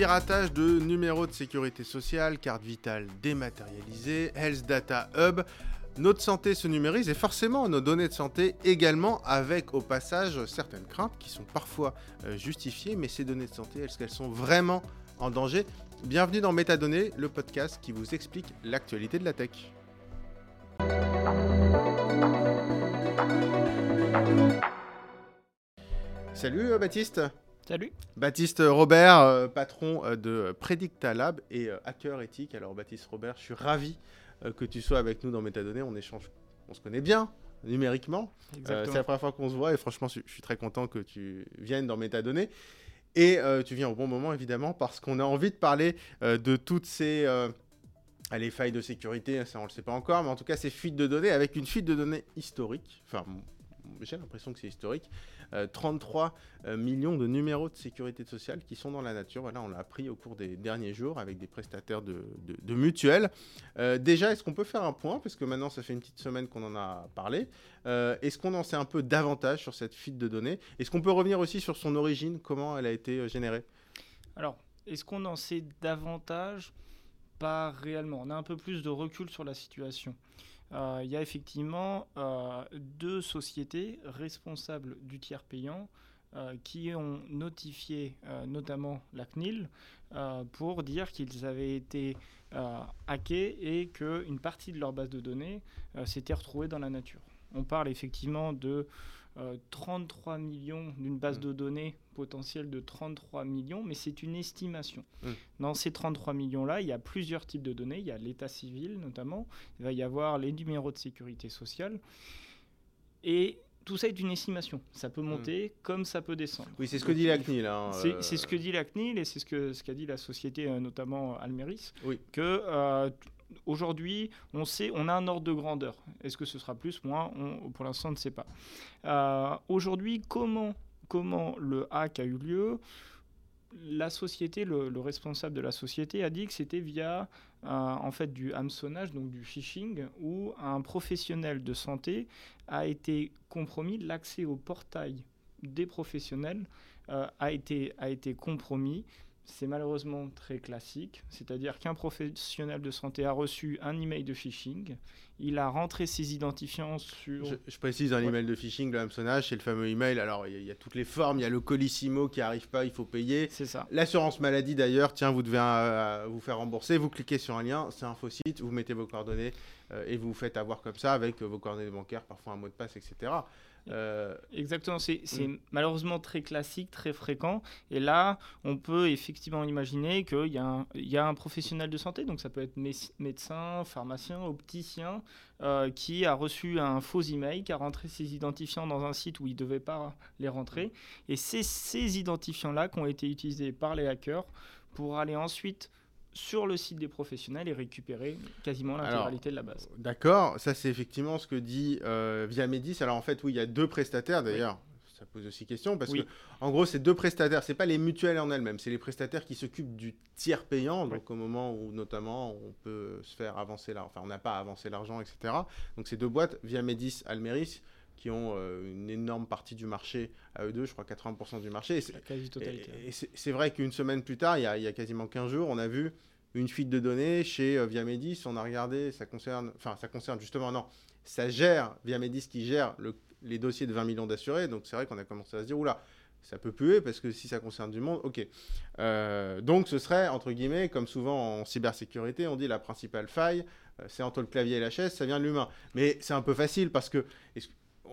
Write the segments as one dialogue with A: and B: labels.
A: Piratage de numéros de sécurité sociale, carte vitale dématérialisée, Health Data Hub. Notre santé se numérise et forcément nos données de santé également avec au passage certaines craintes qui sont parfois euh, justifiées, mais ces données de santé, est-ce qu'elles sont vraiment en danger? Bienvenue dans Métadonnées, le podcast qui vous explique l'actualité de la tech. Salut euh, Baptiste
B: Salut.
A: Baptiste Robert, euh, patron euh, de Predictalab et hacker éthique. Alors Baptiste Robert, je suis ravi que tu sois avec nous dans Métadonnées. On échange, on se connaît bien numériquement. c'est la première fois qu'on se voit et franchement, je suis très content que tu viennes dans Métadonnées. Et tu viens au bon moment évidemment parce qu'on a envie de parler de toutes ces les failles de sécurité, ça on le sait pas encore, mais en tout cas ces fuites de données avec une fuite de données historique. Enfin, j'ai l'impression que c'est historique. 33 euh, euh, millions de numéros de sécurité sociale qui sont dans la nature. Voilà, on l'a appris au cours des derniers jours avec des prestataires de, mutuelles. Euh, déjà, est-ce qu'on peut faire un point Parce que maintenant, ça fait une petite semaine qu'on en a parlé. est-ce qu'on en sait un peu davantage sur cette fuite de données? Est-ce qu'on peut revenir aussi sur son origine? Comment elle a été générée?
B: Alors, est-ce qu'on en sait davantage? Pas réellement. On a un peu plus de recul sur la situation. Euh, il y a effectivement euh, deux sociétés responsables du tiers payant euh, qui ont notifié notamment la CNIL pour dire qu'ils avaient été hackés et qu'une partie de leur base de données s'était retrouvée dans la nature. On parle effectivement de 33 millions d'une base mmh. de données potentielle de 33 millions, mais c'est une estimation. Mmh. Dans ces 33 millions-là, il y a plusieurs types de données. Il y a l'état civil notamment, il va y avoir les numéros de sécurité sociale. Et tout ça est une estimation. Ça peut mmh. monter comme ça peut descendre.
A: Oui, c'est ce que dit la CNIL. Hein,
B: c'est ce que dit la CNIL et c'est ce qu'a ce qu'a dit la société, euh, notamment Almeris, oui. que euh, aujourd'hui, on sait, on a un ordre de grandeur. Est-ce que ce sera plus, moins Pour l'instant, on ne sait pas. Euh, aujourd'hui, comment, le hack a eu lieu? La société, le, responsable de la société a dit que c'était via euh, en fait du hameçonnage, donc du phishing, où un professionnel de santé a été compromis, l'accès au portail des professionnels euh, a été compromis c'est malheureusement très classique, c'est-à-dire qu'un professionnel de santé a reçu un email de phishing, il a rentré ses identifiants sur...
A: Je, précise, un email de phishing, le hameçonnage, c'est le fameux email, alors il y, a toutes les formes, il y a le colissimo qui arrive pas, il faut payer.
B: C'est ça.
A: L'assurance maladie d'ailleurs, tiens, vous devez euh, vous faire rembourser, vous cliquez sur un lien, c'est un faux site, vous mettez vos coordonnées euh, et vous vous faites avoir comme ça avec vos coordonnées bancaires, parfois un mot de passe, etc.
B: Euh, Exactement, c'est mm. malheureusement très classique, très fréquent. Et là, on peut effectivement imaginer qu'il y, y, a un professionnel de santé, donc ça peut être médecin, pharmacien, opticien, euh, qui a reçu un faux email, qui a rentré ses identifiants dans un site où il ne devait pas les rentrer. Et c'est ces identifiants-là qui ont été utilisés par les hackers pour aller ensuite sur le site des professionnels et récupérer quasiment l'intégralité de la base.
A: D'accord, ça c'est effectivement ce que dit euh, Via Medis. Alors en fait, oui, il y a deux prestataires d'ailleurs. Ça pose aussi question parce que, en gros, ces deux prestataires, c'est pas les mutuelles en elles-mêmes, c'est les prestataires qui s'occupent du tiers payant, donc au moment où notamment on peut se faire avancer l'argent, enfin on n'a pas avancé l'argent, etc. Donc ces deux boîtes, Via Medis, Almeris, qui ont euh, une énorme partie du marché à eux deux, je crois 80% du marché. Et c'est vrai qu'une semaine plus tard, il y, a, il y, a, quasiment 15 jours, on a vu une fuite de données chez euh, Viamedis. On a regardé, ça concerne, enfin ça concerne justement, non, ça gère, Viamedis qui gère le, les dossiers de 20 millions d'assurés. Donc c'est vrai qu'on a commencé à se dire, oula, ça peut puer parce que si ça concerne du monde, ok. Euh, donc ce serait, entre guillemets, comme souvent en cybersécurité, on dit la principale faille, c'est entre le clavier et la chaise, ça vient de l'humain. Mais c'est un peu facile parce que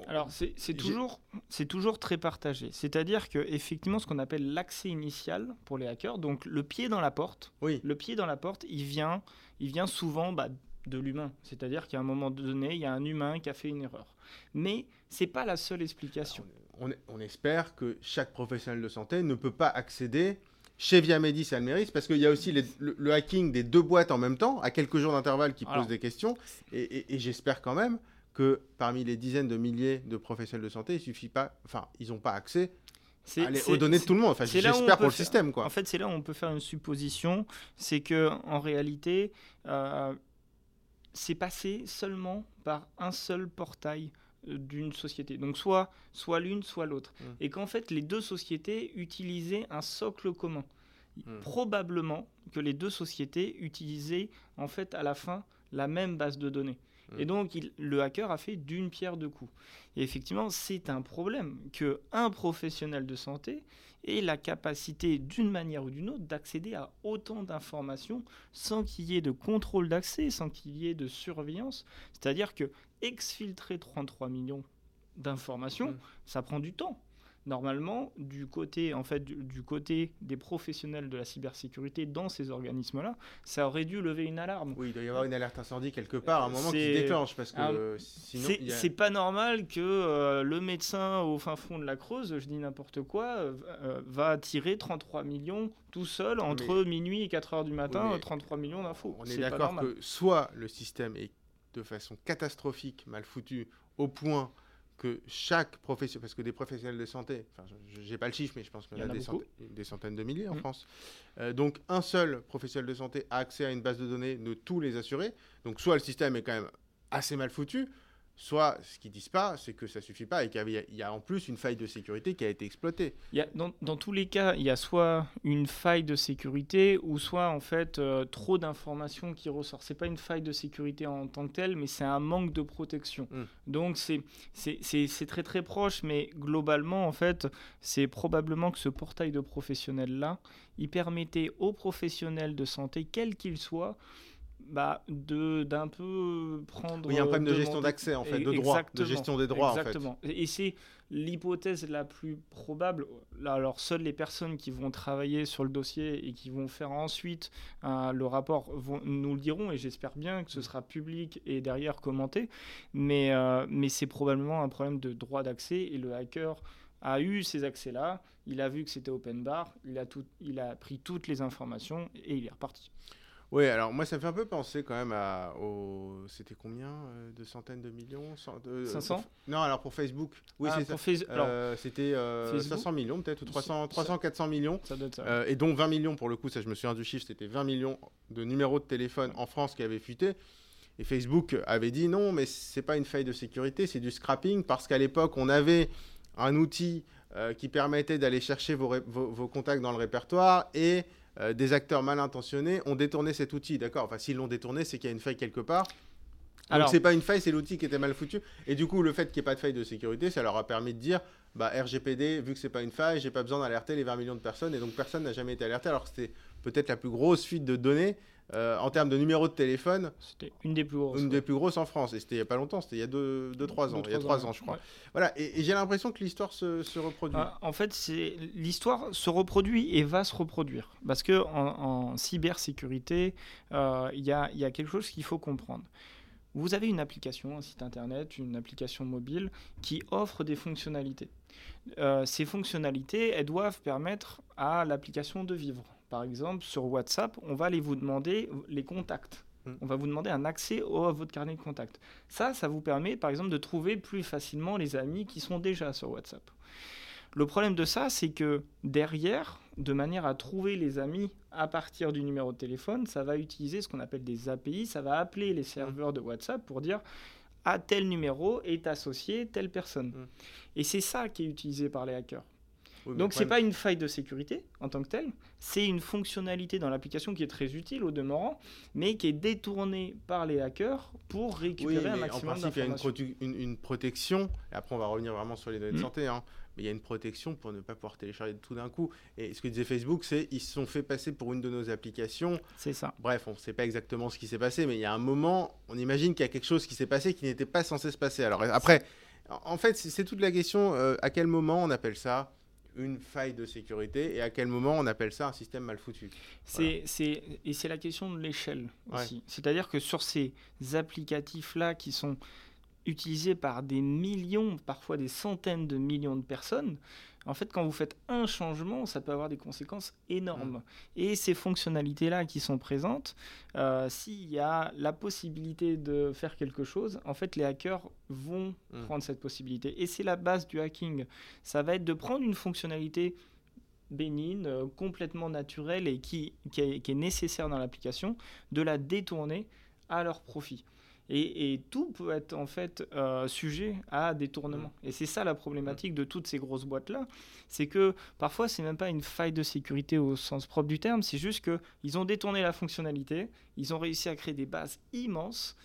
B: alors, c'est toujours, toujours très partagé. C'est-à-dire que effectivement, ce qu'on appelle l'accès initial pour les hackers, donc le pied dans la porte,
A: oui.
B: le pied dans la porte, il vient, il vient souvent bah, de l'humain. C'est-à-dire qu'à un moment donné, il y a un humain qui a fait une erreur. Mais c'est pas la seule explication.
A: On, espère que chaque professionnel de santé ne peut pas accéder chez Viamedis et Almeris, parce qu'il y a aussi le, hacking des deux boîtes en même temps, à quelques jours d'intervalle, qui posent des questions. et j'espère quand même que parmi les dizaines de milliers de professionnels de santé, il suffit pas, enfin, ils n'ont pas accès aux données de tout le monde. Enfin, j'espère pour le système, quoi.
B: En fait, c'est là où on peut faire une supposition, c'est que en réalité, euh, c'est passé seulement par un seul portail euh, d'une société. Donc soit, soit l'une, soit l'autre. Mmh. Et qu'en fait, les deux sociétés utilisaient un socle commun. Hmm. Probablement que les deux sociétés utilisaient en fait à la fin la même base de données. Et hmm. donc, le hacker a fait d'une pierre deux coups. Et effectivement, c'est un problème que un professionnel de santé ait la capacité, d'une manière ou d'une autre, d'accéder à autant d'informations sans qu'il y ait de contrôle d'accès, sans qu'il y ait de surveillance. C'est-à-dire que exfiltrer 33 millions d'informations, hmm. ça prend du temps normalement, du côté, en fait, du, côté des professionnels de la cybersécurité dans ces organismes-là, ça aurait dû lever une alarme.
A: Oui, il doit y avoir une alerte incendie quelque part, un moment qui se déclenche, parce que sinon...
B: C'est pas normal que euh, le médecin au fin fond de la Creuse, je dis n'importe quoi, euh, euh, va tirer 33 millions tout seul entre minuit et 4 heures du matin, 33 millions d'infos.
A: On est, d'accord que soit le système est de façon catastrophique, mal foutu, au point que chaque professionnel, parce que des professionnels de santé, enfin, je n'ai pas le chiffre, mais je pense qu'il y, en a, des, centaines, de milliers en mm. France. Euh, donc, un seul professionnel de santé a accès à une base de données de tous les assurés. Donc, soit le système est quand même assez mal foutu, soit ce qu'ils disent pas, c'est que ça suffit pas et qu'il y, a en plus une faille de sécurité qui a été exploitée.
B: Il y a, dans, tous les cas, il y a soit une faille de sécurité ou soit en fait euh, trop d'informations qui ressortent. C'est pas une faille de sécurité en tant que telle, mais c'est un manque de protection. Hmm. Donc c'est c'est très très proche, mais globalement en fait, c'est probablement que ce portail de professionnels là, il permettait aux professionnels de santé, quels qu'ils soient, bah, d'un peu prendre.
A: il y a un problème de gestion d'accès en fait, de droit, de gestion des droits
B: exactement. Et c'est l'hypothèse la plus probable. Là, alors seules les personnes qui vont travailler sur le dossier et qui vont faire ensuite le rapport vont, nous le diront et j'espère bien que ce sera public et derrière commenté. Mais euh, mais c'est probablement un problème de droit d'accès et le hacker a eu ces accès-là, il a vu que c'était open bar, il a, tout, il a pris toutes les informations et il est reparti.
A: Oui, alors moi ça me fait un peu penser quand même à. Au... C'était combien euh, De centaines de millions
B: 500
A: Non, alors pour Facebook. Oui, ah, c'est ça. Euh, c'était 500 euh, millions peut-être, ou 300, 300 400 millions.
B: Ça être ça.
A: et dont 20 millions pour le coup, ça je me souviens du chiffre, c'était 20 millions de numéros de téléphone en France qui avaient fuité. Et Facebook avait dit non, mais c'est pas une faille de sécurité, c'est du scrapping, parce qu'à l'époque, on avait un outil qui permettait d'aller chercher vos, vos, vos, contacts dans le répertoire et euh, des acteurs mal intentionnés ont détourné cet outil. D'accord? Enfin, s'ils l'ont détourné, c'est qu'il y a une faille quelque part. Alors, c'est pas une faille, c'est l'outil qui était mal foutu. Et du coup, le fait qu'il n'y ait pas de faille de sécurité, ça leur a permis de dire, bah RGPD, vu que c'est pas une faille, j'ai pas besoin d'alerter les 20 millions de personnes, et donc personne n'a jamais été alerté. Alors que c'était peut-être la plus grosse fuite de données euh, en termes de numéro de téléphone,
B: c'était une des plus grosses.
A: Une des plus grosses en France. Et c'était il n'y a pas longtemps, c'était il y a 2-3 ans. il y a 3 ans, je crois. Voilà, et, j'ai l'impression que l'histoire se, reproduit.
B: Ah, en fait, l'histoire se reproduit et va se reproduire. Parce que en, cybersécurité, euh, il y, a, y a quelque chose qu'il faut comprendre. Vous avez une application, un site internet, une application mobile qui offre des fonctionnalités. Euh, ces fonctionnalités, elles doivent permettre à l'application de vivre par exemple, sur WhatsApp, on va aller vous demander les contacts. Mm. On va vous demander un accès à votre carnet de contacts. Ça, ça vous permet, par exemple, de trouver plus facilement les amis qui sont déjà sur WhatsApp. Le problème de ça, c'est que derrière, de manière à trouver les amis à partir du numéro de téléphone, ça va utiliser ce qu'on appelle des API, ça va appeler les serveurs de WhatsApp pour dire à tel numéro est associé telle personne. Mm. Et c'est ça qui est utilisé par les hackers. Donc ce n'est pas une faille de sécurité en tant que telle, c'est une fonctionnalité dans l'application qui est très utile au demeurant, mais qui est détournée par les hackers pour récupérer un maximum d'informations.
A: En principe, il y a une, une, protection, et après on va revenir vraiment sur les données de mmh. santé, hein, mais il y a une protection pour ne pas pouvoir télécharger tout d'un coup. Et ce que disait Facebook, c'est ils se sont fait passer pour une de nos applications.
B: C'est ça.
A: Bref, on ne sait pas exactement ce qui s'est passé, mais il y a un moment, on imagine qu'il y a quelque chose qui s'est passé qui n'était pas censé se passer. Alors après, en fait, c'est toute la question, euh, à quel moment on appelle ça? Une faille de sécurité et à quel moment on appelle ça un système mal foutu.
B: C'est, Et c'est la question de l'échelle aussi. C'est-à-dire que sur ces applicatifs-là qui sont utilisés par des millions, parfois des centaines de millions de personnes, en fait, quand vous faites un changement, ça peut avoir des conséquences énormes. Mm. Et ces fonctionnalités-là qui sont présentes, euh, s'il y a la possibilité de faire quelque chose, en fait, les hackers vont mm. prendre cette possibilité. Et c'est la base du hacking. Ça va être de prendre une fonctionnalité bénigne, euh, complètement naturelle et qui, qui est nécessaire dans l'application, de la détourner à leur profit. Et, tout peut être en fait euh, sujet à détournement. Et c'est ça la problématique de toutes ces grosses boîtes-là. C'est que parfois, c'est même pas une faille de sécurité au sens propre du terme, c'est juste qu'ils ont détourné la fonctionnalité, ils ont réussi à créer des bases immenses.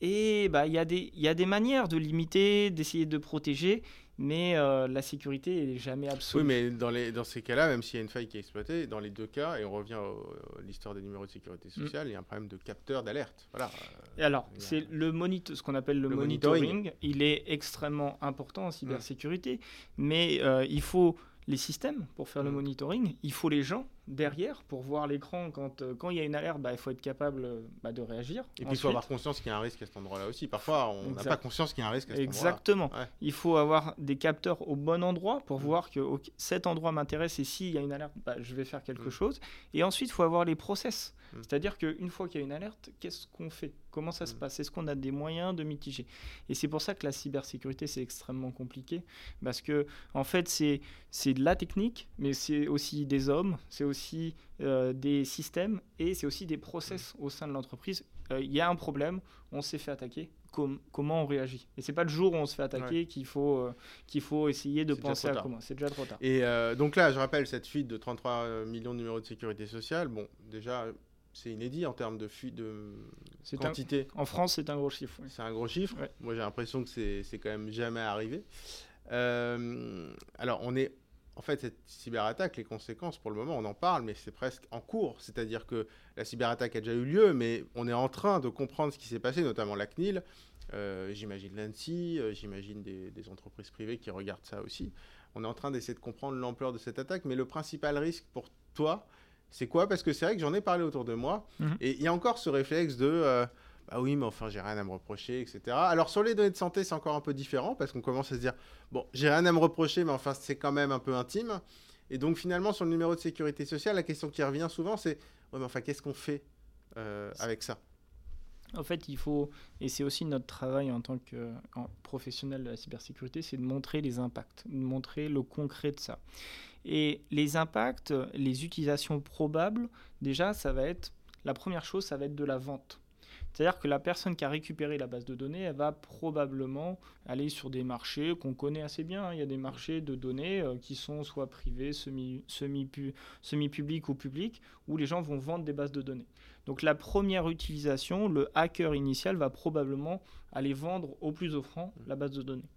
B: Et bah, il y, y, a des manières de limiter, d'essayer de protéger mais euh, la sécurité est jamais absolue.
A: Oui, mais dans, les, dans ces cas-là, même s'il y a une faille qui est exploitée, dans les deux cas, et on revient à l'histoire des numéros de sécurité mm. sociale, il y a un problème de capteur d'alerte. Voilà.
B: Et alors, c'est le ce qu'on appelle le, monitoring. Il est extrêmement important en cybersécurité, mais euh, il faut les systèmes pour faire le mm. monitoring, il faut les gens derrière pour voir l'écran quand euh, quand il y a une alerte, bah, il faut être capable euh, bah, de réagir.
A: Et puis il faut avoir conscience qu'il y a un risque à cet endroit-là aussi. Parfois, on n'a pas conscience qu'il y a un risque à cet
B: endroit-là. Exactement. Il faut avoir des capteurs au bon endroit pour mm. voir que cet endroit m'intéresse et s'il y a une alerte, bah, je vais faire quelque mm. chose. Et ensuite, il faut avoir les process. C'est-à-dire qu'une fois qu'il y a une alerte, qu'est-ce qu'on fait? Comment ça se passe? Est-ce qu'on a des moyens de mitiger? Et c'est pour ça que la cybersécurité, c'est extrêmement compliqué. Parce que, en fait, c'est de la technique, mais c'est aussi des hommes, c'est aussi aussi euh, des systèmes et c'est aussi des process au sein de l'entreprise. Euh, il y a un problème, on s'est fait attaquer, comment on réagit? Et c'est pas le jour où on se fait attaquer qu'il faut, euh, qu'il faut essayer de penser à comment. C'est déjà trop tard.
A: Et donc là, je rappelle cette fuite de 33 millions de numéros de sécurité sociale. Bon, déjà, c'est inédit en termes de fuite de quantité.
B: En France, c'est un gros chiffre.
A: C'est un gros chiffre. Moi, j'ai l'impression que c'est quand même jamais arrivé. alors, on est en fait, cette cyberattaque, les conséquences, pour le moment, on en parle, mais c'est presque en cours. C'est-à-dire que la cyberattaque a déjà eu lieu, mais on est en train de comprendre ce qui s'est passé, notamment la CNIL. Euh, j'imagine l'ANSI, euh, j'imagine des, entreprises privées qui regardent ça aussi. On est en train d'essayer de comprendre l'ampleur de cette attaque, mais le principal risque pour toi, c'est quoi? Parce que c'est vrai que j'en ai parlé autour de moi, mhm. et il y a encore ce réflexe de... Euh, bah oui, mais enfin, j'ai rien à me reprocher, etc. Alors, sur les données de santé, c'est encore un peu différent parce qu'on commence à se dire, bon, j'ai rien à me reprocher, mais enfin, c'est quand même un peu intime. Et donc, finalement, sur le numéro de sécurité sociale, la question qui revient souvent, c'est, enfin, qu'est-ce qu'on fait euh, avec ça?
B: En fait, il faut, et c'est aussi notre travail en tant que professionnel de la cybersécurité, c'est de montrer les impacts, de montrer le concret de ça. Et les impacts, les utilisations probables, déjà, ça va être, la première chose, ça va être de la vente. C'est-à-dire que la personne qui a récupéré la base de données, elle va probablement aller sur des marchés qu'on connaît assez bien. Il y a des marchés de données euh, qui sont soit privés, semi-publics semi, ou publics, où les gens vont vendre des bases de données. Donc la première utilisation, le hacker initial va probablement aller vendre au plus offrant la base de données.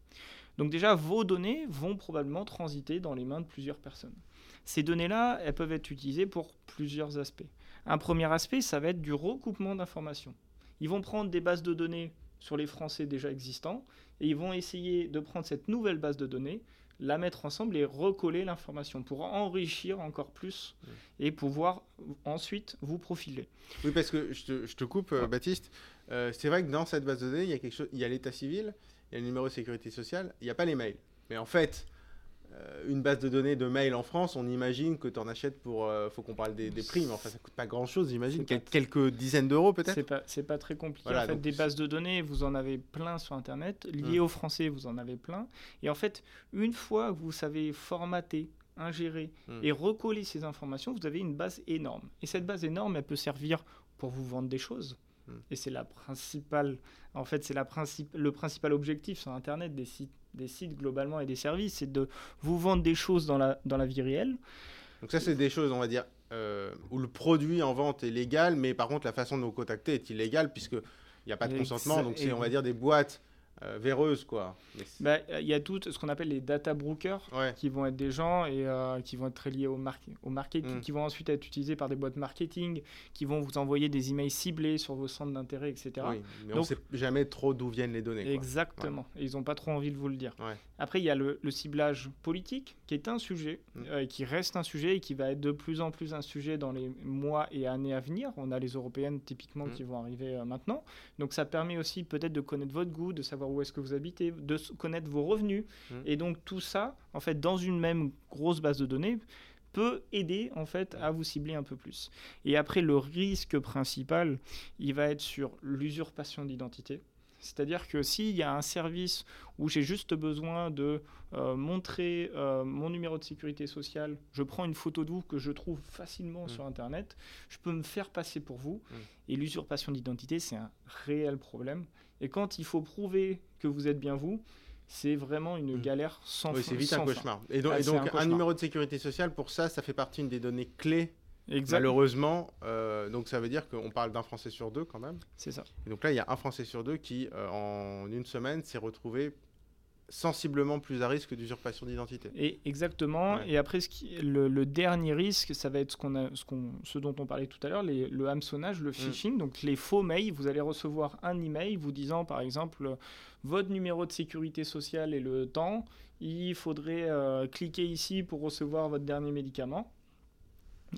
B: Donc déjà, vos données vont probablement transiter dans les mains de plusieurs personnes. Ces données-là, elles peuvent être utilisées pour plusieurs aspects. Un premier aspect, ça va être du recoupement d'informations. Ils vont prendre des bases de données sur les Français déjà existants et ils vont essayer de prendre cette nouvelle base de données, la mettre ensemble et recoller l'information pour enrichir encore plus mmh. et pouvoir ensuite vous profiler.
A: Oui, parce que je te, coupe, euh, Baptiste. Euh, c'est vrai que dans cette base de données, il y a quelque chose, il y a l'état civil, il y a le numéro de sécurité sociale, il n'y a pas les mails. Mais en fait, euh, une base de données de mail en France, on imagine que tu en achètes pour. Il euh, faut qu'on parle des, prix, mais enfin, ça coûte pas grand chose, j'imagine. quelques dizaines d'euros peut-être
B: C'est pas, pas très compliqué. en fait, des bases de données, vous en avez plein sur Internet. Liées hmm. aux Français, vous en avez plein. Et en fait, une fois que vous savez formater, ingérer hmm. et recoller ces informations, vous avez une base énorme. Et cette base énorme, elle peut servir pour vous vendre des choses. Hmm. Et c'est la principale, en fait, c'est la principe, le principal objectif sur Internet des sites des sites globalement et des services, c'est de vous vendre des choses dans la, dans la vie réelle.
A: Donc ça, c'est des choses, on va dire, euh, où le produit en vente est légal, mais par contre, la façon de nous contacter est illégale, puisqu'il n'y a pas de consentement. Donc c'est, on va dire, des boîtes euh, véreuse, quoi.
B: Bah, il y a tout ce qu'on appelle les data brokers, qui vont être des gens et euh, qui vont être très liés au, au marketing, mm. qui vont ensuite être utilisés par des boîtes marketing, qui vont vous envoyer des emails ciblés sur vos centres d'intérêt, etc.
A: Oui, mais on ne sait jamais trop d'où viennent les données.
B: Exactement. Et ils n'ont pas trop envie de vous le dire. Après, il y a le, ciblage politique, qui est un sujet, mm. euh, qui reste un sujet et qui va être de plus en plus un sujet dans les mois et années à venir. On a les européennes typiquement mm. qui vont arriver maintenant. Donc ça permet aussi peut-être de connaître votre goût, de savoir où est-ce que vous habitez, de connaître vos revenus. Mmh. Et donc tout ça, en fait, dans une même grosse base de données, peut aider en fait à vous cibler un peu plus. Et après, le risque principal, il va être sur l'usurpation d'identité. C'est-à-dire que s'il y a un service où j'ai juste besoin de euh, montrer euh, mon numéro de sécurité sociale, je prends une photo de vous que je trouve facilement mm. sur Internet, je peux me faire passer pour vous. Mm. Et l'usurpation d'identité, c'est un réel problème. Et quand il faut prouver que vous êtes bien vous, c'est vraiment une mm. galère sans
A: oui, C'est vite un cauchemar. Et donc, ah, un, numéro de sécurité sociale, pour ça, ça fait partie des données clés. Malheureusement, euh, donc ça veut dire qu'on parle d'un Français sur deux quand même.
B: C'est ça.
A: Et donc là, il y a un Français sur deux qui, euh, en une semaine, s'est retrouvé sensiblement plus à risque d'usurpation d'identité.
B: Et exactement. Et après, ce, qui, le, dernier risque, ça va être ce, qu'on a, ce, qu'on, ce dont on parlait tout à l'heure, le hameçonnage, le mm. phishing, donc les faux mails. Vous allez recevoir un email vous disant, par exemple, votre numéro de sécurité sociale et le temps. Il faudrait euh, cliquer ici pour recevoir votre dernier médicament.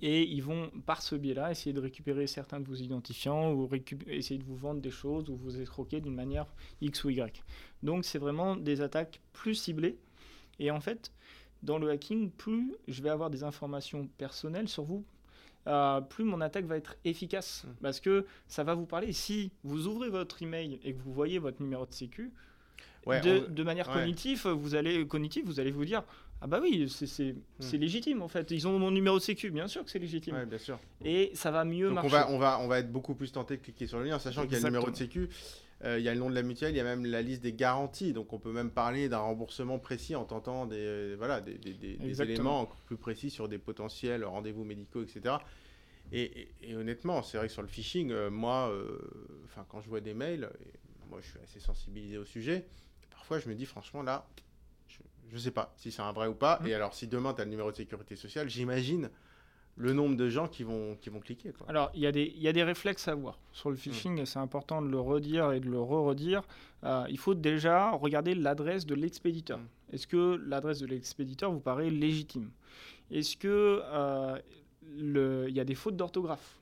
B: Et ils vont, par ce biais-là, essayer de récupérer certains de vos identifiants ou essayer de vous vendre des choses ou vous escroquer d'une manière X ou Y. Donc, c'est vraiment des attaques plus ciblées. Et en fait, dans le hacking, plus je vais avoir des informations personnelles sur vous, euh, plus mon attaque va être efficace. Mmh. Parce que ça va vous parler. Si vous ouvrez votre email et que vous voyez votre numéro de sécu, de, manière cognitive, vous allez, cognitive, vous allez vous dire ah bah oui, c'est hmm. légitime en fait. Ils ont mon numéro de sécu, bien sûr que c'est légitime.
A: bien sûr.
B: Et ça va mieux marcher.
A: On va, on, va, on va être beaucoup plus tenté de cliquer sur le lien, sachant qu'il y a le numéro de sécu, euh, il y a le nom de la mutuelle, il y a même la liste des garanties. Donc on peut même parler d'un remboursement précis en tentant des, euh, voilà, des, des, des éléments encore plus précis sur des potentiels rendez-vous médicaux, etc. Et, et, honnêtement, c'est vrai que sur le phishing, euh, moi, enfin quand je vois des mails, moi je suis assez sensibilisé au sujet, parfois je me dis franchement là, je ne sais pas si c'est un vrai ou pas. Mmh. Et alors, si demain, tu as le numéro de sécurité sociale, j'imagine le nombre de gens qui vont, qui vont cliquer.
B: Alors, il y, a des, y a des réflexes à avoir sur le phishing, et mmh. c'est important de le redire et de le re-redire. Euh, il faut déjà regarder l'adresse de l'expéditeur. Mmh. Est-ce que l'adresse de l'expéditeur vous paraît légitime? Est-ce qu'il euh, y a des fautes d'orthographe?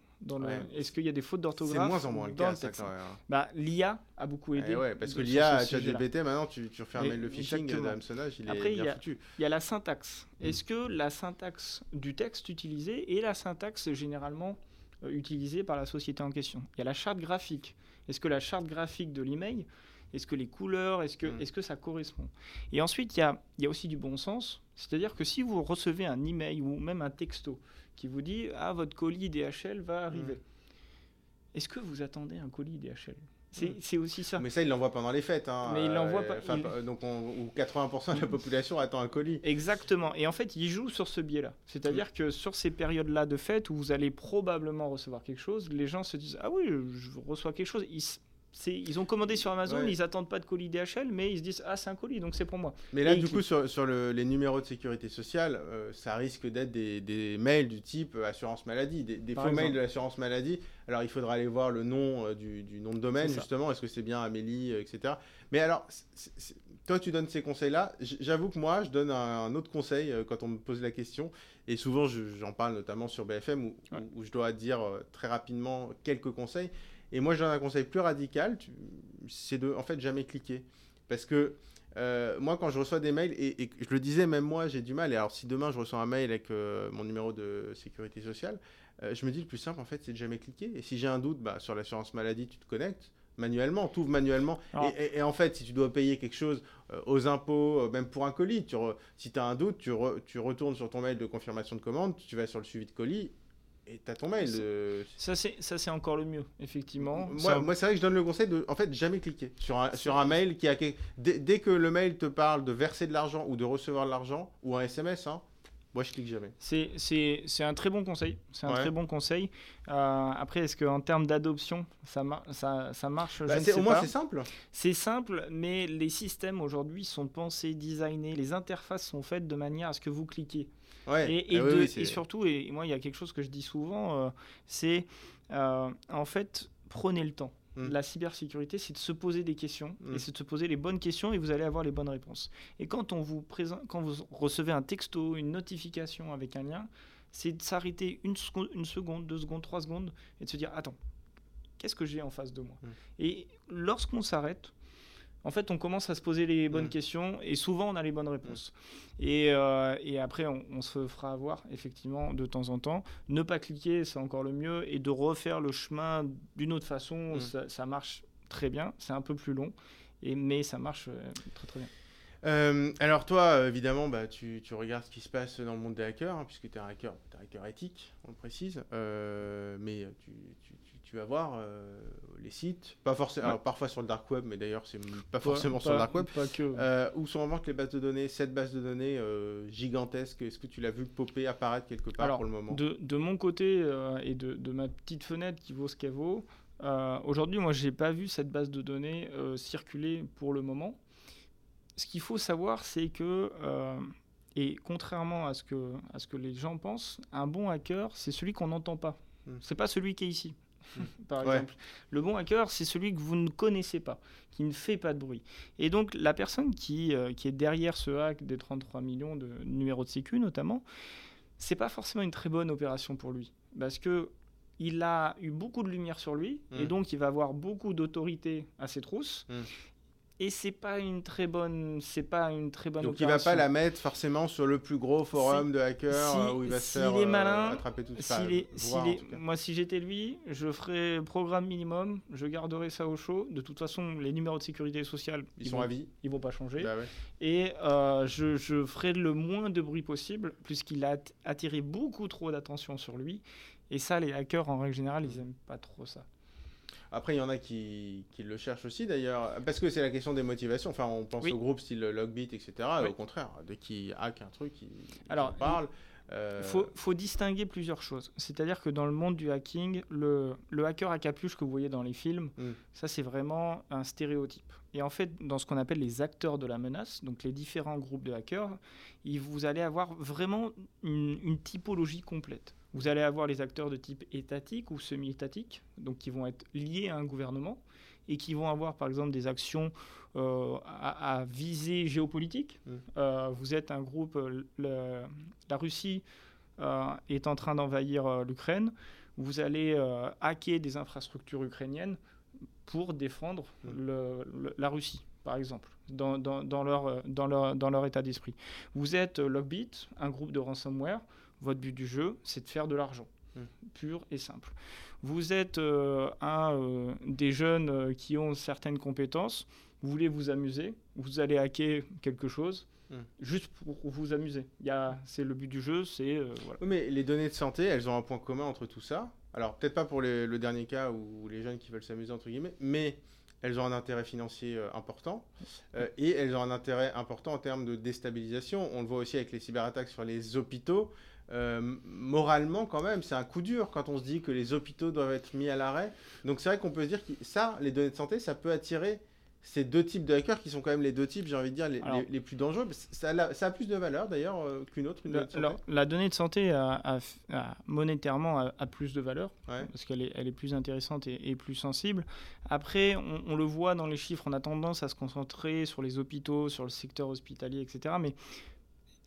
B: Est-ce qu'il y a des fautes d'orthographe
A: C'est moins en moins le cas, ça, quand même. Hein.
B: Bah, L'IA a beaucoup aidé.
A: Eh parce que l'IA, ChatGPT, maintenant, tu, tu refais le phishing d'Amsonage, il
B: Après,
A: est bien
B: foutu. Il y a la syntaxe. Mm. Est-ce que la syntaxe du texte utilisé est la syntaxe généralement euh, utilisée par la société en question? Il y a la charte graphique. Est-ce que la charte graphique de l'email, est-ce que les couleurs, est-ce que, mm. est que ça correspond? Et ensuite, il y a, il y a aussi du bon sens. C'est-à-dire que si vous recevez un email ou même un texto qui vous dit Ah, votre colis DHL va arriver. Mm. Est-ce que vous attendez un colis DHL mm. c'est aussi ça.
A: Mais ça, il l'envoie pendant les fêtes. Hein.
B: Mais il l'envoie pas.
A: Donc, où 80% de la population attend un colis.
B: Exactement. Et en fait, il joue sur ce biais-là. C'est-à-dire mm. que sur ces périodes-là de fête où vous allez probablement recevoir quelque chose, les gens se disent Ah oui, je reçois quelque chose ils ont commandé sur Amazon, ils attendent pas de colis DHL, mais ils se disent ah c'est un colis donc c'est pour moi.
A: Mais là du coup sur, les numéros de sécurité sociale, euh, ça risque d'être des, mails du type euh, assurance maladie, des, faux mails de l'assurance maladie. Alors il faudra aller voir le nom euh, du, nom de domaine justement, est-ce que c'est bien Amélie, etc. Mais alors toi tu donnes ces conseils là, j'avoue que moi je donne un, autre conseil quand on me pose la question et souvent j'en parle notamment sur BFM où, où je dois dire très rapidement quelques conseils. Et moi, je donne un conseil plus radical, c'est de en fait jamais cliquer. Parce que euh, moi, quand je reçois des mails, et, je le disais, même moi, j'ai du mal. Et alors, si demain je reçois un mail avec euh, mon numéro de sécurité sociale, euh, je me dis le plus simple, en fait, c'est de jamais cliquer. Et si j'ai un doute, bah, sur l'assurance maladie, tu te connectes manuellement, tu ouvres manuellement. Et, en fait, si tu dois payer quelque chose aux impôts, même pour un colis, tu si tu as un doute, tu, tu, retournes sur ton mail de confirmation de commande, tu vas sur le suivi de colis et t'as ton mail.
B: Ça, c'est, ça, c'est encore le mieux, effectivement.
A: Moi, moi c'est vrai que je donne le conseil de, en fait, jamais cliquer sur un, sur un mail qui a. Dès, que le mail te parle de verser de l'argent ou de recevoir de l'argent, ou un SMS, hein, moi, je clique jamais.
B: C'est, un très bon conseil. C'est un très bon conseil. Euh, après, est-ce qu'en termes d'adoption, ça, ça, ça marche?
A: Bah, Au moins, c'est simple.
B: C'est simple, mais les systèmes aujourd'hui sont pensés, designés. Les interfaces sont faites de manière à ce que vous cliquiez. Et, ah surtout, et moi, il y a quelque chose que je dis souvent, euh, c'est euh, en fait, prenez le temps. Hmm. La cybersécurité, c'est de se poser des questions et hmm. c'est de se poser les bonnes questions et vous allez avoir les bonnes réponses. Et quand on vous présente, quand vous recevez un texto, une notification avec un lien, c'est de s'arrêter une, une, seconde, deux secondes, trois secondes et de se dire attends, qu'est-ce que j'ai en face de moi? Hmm. Et lorsqu'on s'arrête, en fait, on commence à se poser les bonnes mm. questions et souvent on a les bonnes réponses. Mm. Et, euh, et, après, on, se fera avoir effectivement de temps en temps. Ne pas cliquer, c'est encore le mieux. Et de refaire le chemin d'une autre façon, mm. ça, marche très bien. C'est un peu plus long, et, mais ça marche très très bien.
A: Euh, alors toi, évidemment, bah, tu, tu, regardes ce qui se passe dans le monde des hackers, hein, puisque tu es un hacker, es un hacker éthique, on le précise, euh, mais tu, tu, tu, vas voir euh, les sites, pas forcément, parfois sur le dark web, mais d'ailleurs c'est pas forcément sur le dark web, que... où sont en vente les bases de données, cette base de données gigantesque, est-ce que tu l'as vu popper, apparaître quelque part pour le moment?
B: de, de, mon côté et de, de, ma petite fenêtre qui vaut ce qu'elle vaut, aujourd'hui moi j'ai pas vu cette base de données circuler pour le moment ce qu'il faut savoir, c'est que, euh, et contrairement à ce, que, à ce que les gens pensent, un bon hacker, c'est celui qu'on n'entend pas. Ce hmm. C'est pas celui qui est ici, hmm. par exemple. Le bon hacker, c'est celui que vous ne connaissez pas, qui ne fait pas de bruit. Et donc, la personne qui, euh, qui est derrière ce hack des 33 millions de numéros de sécu, notamment, c'est pas forcément une très bonne opération pour lui. Parce que il a eu beaucoup de lumière sur lui, et hmm. donc il va avoir beaucoup d'autorité à ses trousses et c'est pas une très bonne c'est pas une très bonne
A: donc il va pas la mettre forcément sur le plus gros forum de hackers euh, où il va se faire est malin, euh, attraper tout ça
B: moi si j'étais lui je ferais programme minimum je garderais ça au chaud. De toute façon les numéros de sécurité sociale
A: ils, sont vont, à vie.
B: ils vont pas changer. Bah et euh, je, je ferai le moins de bruit possible puisqu'il a attiré beaucoup trop d'attention sur lui. Et ça les hackers en règle générale ils aiment pas trop ça
A: après, il y en a qui, qui le cherchent aussi d'ailleurs, parce que c'est la question des motivations. Enfin, on pense au groupe style Logbit, etc. Au contraire, de qui hack un truc, il, Alors, parle.
B: Il euh, faut, faut, distinguer plusieurs choses. C'est-à-dire que dans le monde du hacking, le, le, hacker à capuche que vous voyez dans les films, hmm. ça c'est vraiment un stéréotype. Et en fait, dans ce qu'on appelle les acteurs de la menace, donc les différents groupes de hackers, vous allez avoir vraiment une, une typologie complète. Vous allez avoir les acteurs de type étatique ou semi-étatique, donc qui vont être liés à un gouvernement et qui vont avoir par exemple des actions euh, à, visée géopolitique. Mmh. Euh, vous êtes un groupe, euh, la Russie est en train d'envahir l'Ukraine, vous allez hacker des infrastructures ukrainiennes pour défendre mmh. la Russie, par exemple, dans, dans, leur, dans, leur, dans leur état d'esprit. Vous êtes Lockbit, un groupe de ransomware votre but du jeu, c'est de faire de l'argent, hmm. pur et simple. Vous êtes euh, un euh, des jeunes euh, qui ont certaines compétences, vous voulez vous amuser, vous allez hacker quelque chose, hmm. juste pour vous amuser. C'est le but du jeu, c'est...
A: mais les données de santé, elles ont un point commun entre tout ça. Alors peut-être pas pour le dernier cas où les jeunes qui veulent s'amuser, entre guillemets, mais elles ont un intérêt financier important et elles ont un intérêt important en termes de déstabilisation. On le voit aussi avec les cyberattaques sur les hôpitaux. Euh, moralement, quand même, c'est un coup dur quand on se dit que les hôpitaux doivent être mis à l'arrêt. Donc c'est vrai qu'on peut se dire que ça, les données de santé, ça peut attirer ces deux types de hackers qui sont quand même les deux types, j'ai envie de dire, les, les, plus dangereux. Ça a, ça a, plus de valeur d'ailleurs euh, qu'une autre. Une
B: alors, la donnée de santé, a, monétairement, a, plus de valeur parce qu'elle est, elle est plus intéressante et, plus sensible. Après, on, on, le voit dans les chiffres, on a tendance à se concentrer sur les hôpitaux, sur le secteur hospitalier, etc. Mais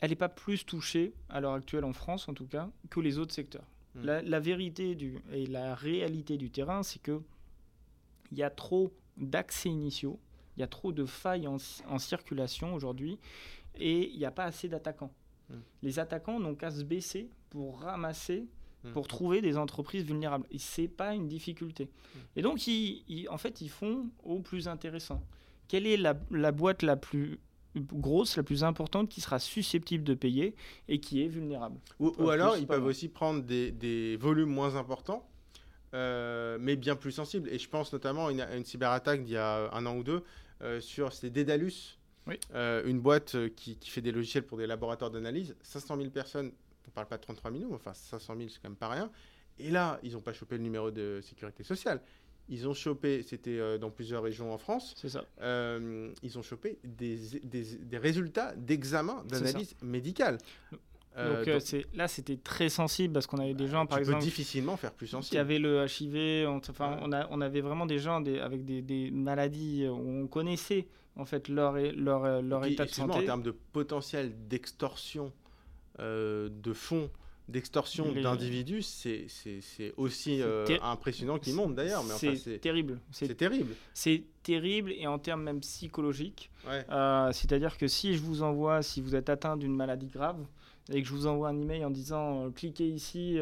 B: elle n'est pas plus touchée, à l'heure actuelle en France en tout cas, que les autres secteurs. Hmm. La, vérité du, et la réalité du terrain, c'est que il y a trop d'accès initiaux, il y a trop de failles en, circulation aujourd'hui, et il n'y a pas assez d'attaquants. Hmm. Les attaquants n'ont qu'à se baisser pour ramasser, hmm. pour trouver des entreprises vulnérables. Et c'est pas une difficulté. Et donc, ils, en fait, ils font au plus intéressant. Quelle est la boîte la plus grosse, la plus importante, qui sera susceptible de payer et qui est vulnérable?
A: Ou, alors, ils peuvent aussi prendre des, volumes moins importants, euh, mais bien plus sensibles. Et je pense notamment à une, cyberattaque d'il y a un an ou deux euh, sur c'était Dedalus, euh, une boîte qui, qui, fait des logiciels pour des laboratoires d'analyse. 500 000 personnes, on ne parle pas de 33 millions, enfin 500 000, c'est quand même pas rien. Et là, ils n'ont pas chopé le numéro de sécurité sociale. Ils ont chopé, c'était dans plusieurs régions en France.
B: C'est ça.
A: Ils ont chopé des, des, des résultats d'examen d'analyse médicale.
B: Euh, donc, c'est là, c'était très sensible parce qu'on avait des gens, par exemple,
A: difficilement faire plus sensible.
B: Qui avaient le HIV. enfin, on, a, on avait vraiment des gens des, avec des, des, maladies où on connaissait en fait leur, leur, leur état de santé.
A: En termes de potentiel d'extorsion de fonds d'extorsion d'individus, c'est aussi euh, impressionnant qu'il monte d'ailleurs.
B: C'est terrible.
A: C'est terrible.
B: C'est terrible et en termes même psychologiques. Euh, c'est-à-dire que si je vous envoie, si vous êtes atteint d'une maladie grave, et que je vous envoie un email en disant cliquez ici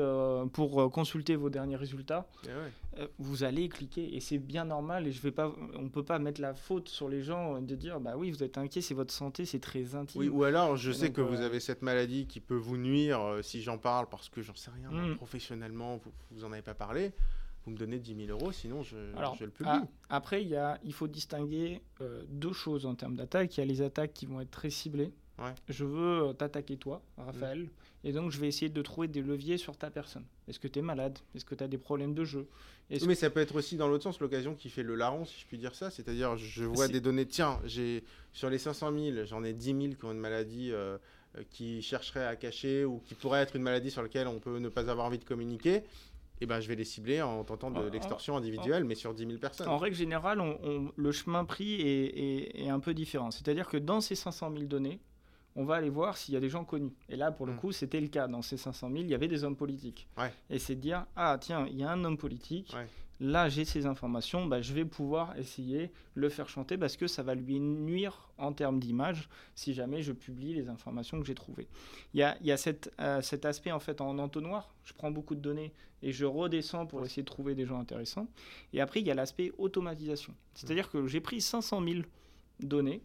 B: pour consulter vos derniers résultats, eh vous allez cliquer et c'est bien normal et je vais pas, on peut pas mettre la faute sur les gens de dire bah oui vous êtes inquiet, c'est votre santé, c'est très intime.
A: Oui, ou alors je sais que vous avez cette maladie qui peut vous nuire si j'en parle parce que j'en sais rien, mm. professionnellement vous, vous en avez pas parlé vous me donnez 10 000 euros, sinon je, je le publie.
B: après, il, y a, il faut distinguer euh, deux choses en termes d'attaque. Il y a les attaques qui vont être très ciblées. Je veux euh, t'attaquer toi, Raphaël, mm. et donc je vais essayer de trouver des leviers sur ta personne. Est-ce que tu es malade? Est-ce que tu as des problèmes de jeu?
A: Mais ça peut être aussi dans l'autre sens l'occasion qui fait le larron, si je puis dire ça. C'est-à-dire, je vois des données, tiens, j'ai sur les 500 000, j'en ai 10 000 qui ont une maladie euh, qui chercherait à cacher ou qui pourrait être une maladie sur laquelle on peut ne pas avoir envie de communiquer eh ben, je vais les cibler en tentant de l'extorsion individuelle, mais sur 10 000 personnes.
B: En règle générale, on, le chemin pris est, est, un peu différent. C'est-à-dire que dans ces 500 000 données, on va aller voir s'il y a des gens connus. Et là, pour le hmm. coup, c'était le cas. Dans ces 500 000, il y avait des hommes politiques. Et c'est de dire, ah tiens, il y a un homme politique, là j'ai ces informations, bah, je vais pouvoir essayer le faire chanter parce que ça va lui nuire en termes d'image si jamais je publie les informations que j'ai trouvées. Il y a, y a cette, euh, cet aspect en fait en entonnoir, je prends beaucoup de données et je redescends pour essayer de trouver des gens intéressants. Et après, il y a l'aspect automatisation. C'est-à-dire que j'ai pris 500 000 données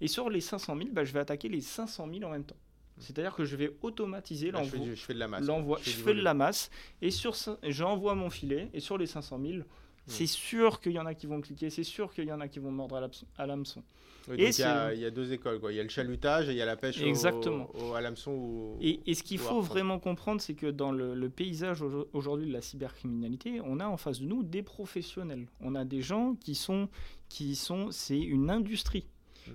B: et sur les 500 000, bah, je vais attaquer les 500 000 en même temps. C'est-à-dire que je vais automatiser
A: l'envoi. je, fais de la masse.
B: Je, fais, de la masse. Et sur, j'envoie mon filet. Et sur les 500 000, c'est sûr qu'il y en a qui vont cliquer. C'est sûr qu'il y en a qui vont mordre à l'hameçon.
A: il, y a, deux écoles. Quoi. Il y a le chalutage et il y a la pêche Exactement. Au, à l'hameçon.
B: Et, et, ce qu'il faut vraiment comprendre, c'est que dans le, le paysage aujourd'hui de la cybercriminalité, on a en face de nous des professionnels. On a des gens qui sont. Qui sont c'est une industrie.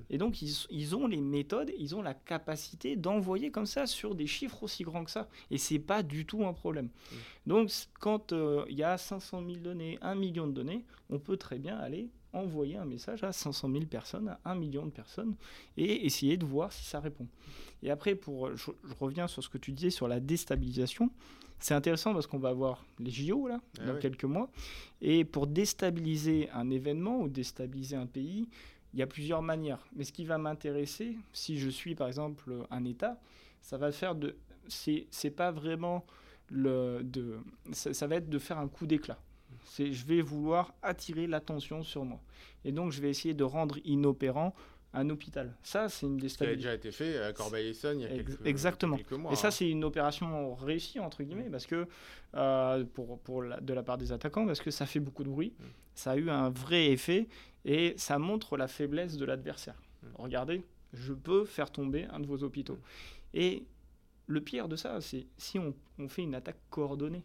B: Et donc, ils, ont les méthodes, ils ont la capacité d'envoyer comme ça sur des chiffres aussi grands que ça. Et c'est pas du tout un problème. Mm. Donc, quand euh, il y a 500 000 données, 1 million de données, on peut très bien aller envoyer un message à 500 000 personnes, à 1 million de personnes, et essayer de voir si ça répond. Et après, pour, je, reviens sur ce que tu disais sur la déstabilisation. C'est intéressant parce qu'on va avoir les JO là, ah dans quelques mois. Et pour déstabiliser un événement ou déstabiliser un pays, il y a plusieurs manières. Mais ce qui va m'intéresser, si je suis par exemple un État, ça va faire de. C'est pas vraiment le. De, ça, va être de faire un coup d'éclat. Je vais vouloir attirer l'attention sur moi. Et donc, je vais essayer de rendre inopérant un hôpital. Ça, c'est une déstabilisation.
A: Ça a déjà été fait à Corbeil-Essonne il y a quelques,
B: Exactement.
A: mois.
B: Et ça, c'est une opération réussie, entre guillemets, parce que, euh, pour, pour de la part des attaquants, parce que ça fait beaucoup de bruit. Mm. Ça a eu un vrai effet et ça montre la faiblesse de l'adversaire. Mm. Regardez, je peux faire tomber un de vos hôpitaux. Et le pire de ça, c'est si on, on, fait une attaque coordonnée.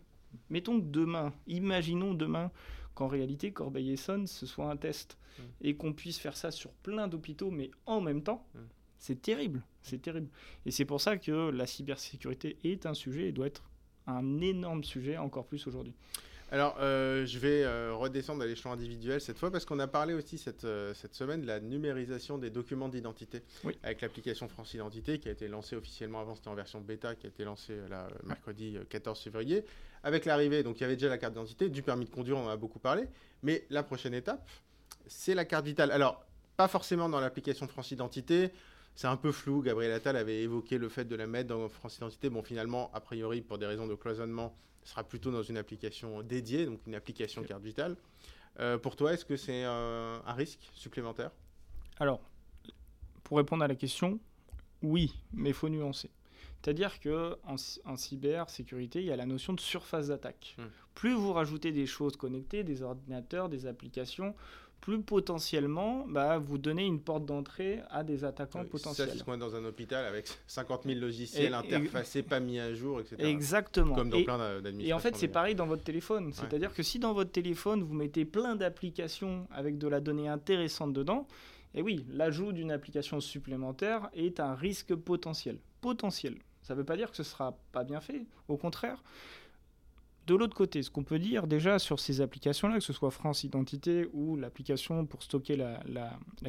B: Mettons demain, imaginons demain qu'en réalité Corbeil-Essonne ce soit un test mm. et qu'on puisse faire ça sur plein d'hôpitaux, mais en même temps. Mm. C'est terrible, c'est terrible. Et c'est pour ça que la cybersécurité est un sujet et doit être un énorme sujet encore plus aujourd'hui.
A: Alors, euh, je vais euh, redescendre à l'échelon individuel cette fois parce qu'on a parlé aussi cette, euh, cette semaine de la numérisation des documents d'identité avec l'application France Identité qui a été lancée officiellement avant, c'était en version bêta, qui a été lancée là, mercredi 14 février. Avec l'arrivée, donc il y avait déjà la carte d'identité, du permis de conduire, on en a beaucoup parlé, mais la prochaine étape, c'est la carte vitale. Alors, pas forcément dans l'application France Identité, c'est un peu flou. Gabriel Attal avait évoqué le fait de la mettre dans France Identité. Bon, finalement, a priori, pour des raisons de cloisonnement, sera plutôt dans une application dédiée, donc une application carte vitale. Euh, pour toi, est-ce que c'est un, risque supplémentaire?
B: Alors, pour répondre à la question, oui, mais il faut nuancer. C'est-à-dire qu'en en, cybersécurité, il y a la notion de surface d'attaque. Hmm. Plus vous rajoutez des choses connectées, des ordinateurs, des applications, plus potentiellement, bah, vous donnez une porte d'entrée à des attaquants potentiels. Ça,
A: c'est dans un hôpital avec 50 000 logiciels interfacés, pas mis à jour, etc.
B: Exactement.
A: Comme dans plein d'administrations.
B: Et en fait, c'est pareil dans votre téléphone. C'est-à-dire que si dans votre téléphone, vous mettez plein d'applications avec de la donnée intéressante dedans, et oui, l'ajout d'une application supplémentaire est un risque potentiel. Potentiel. Ça ne veut pas dire que ce sera pas bien fait. Au contraire, de l'autre côté, ce qu'on peut dire déjà sur ces applications-là, que ce soit France Identité ou l'application pour stocker la,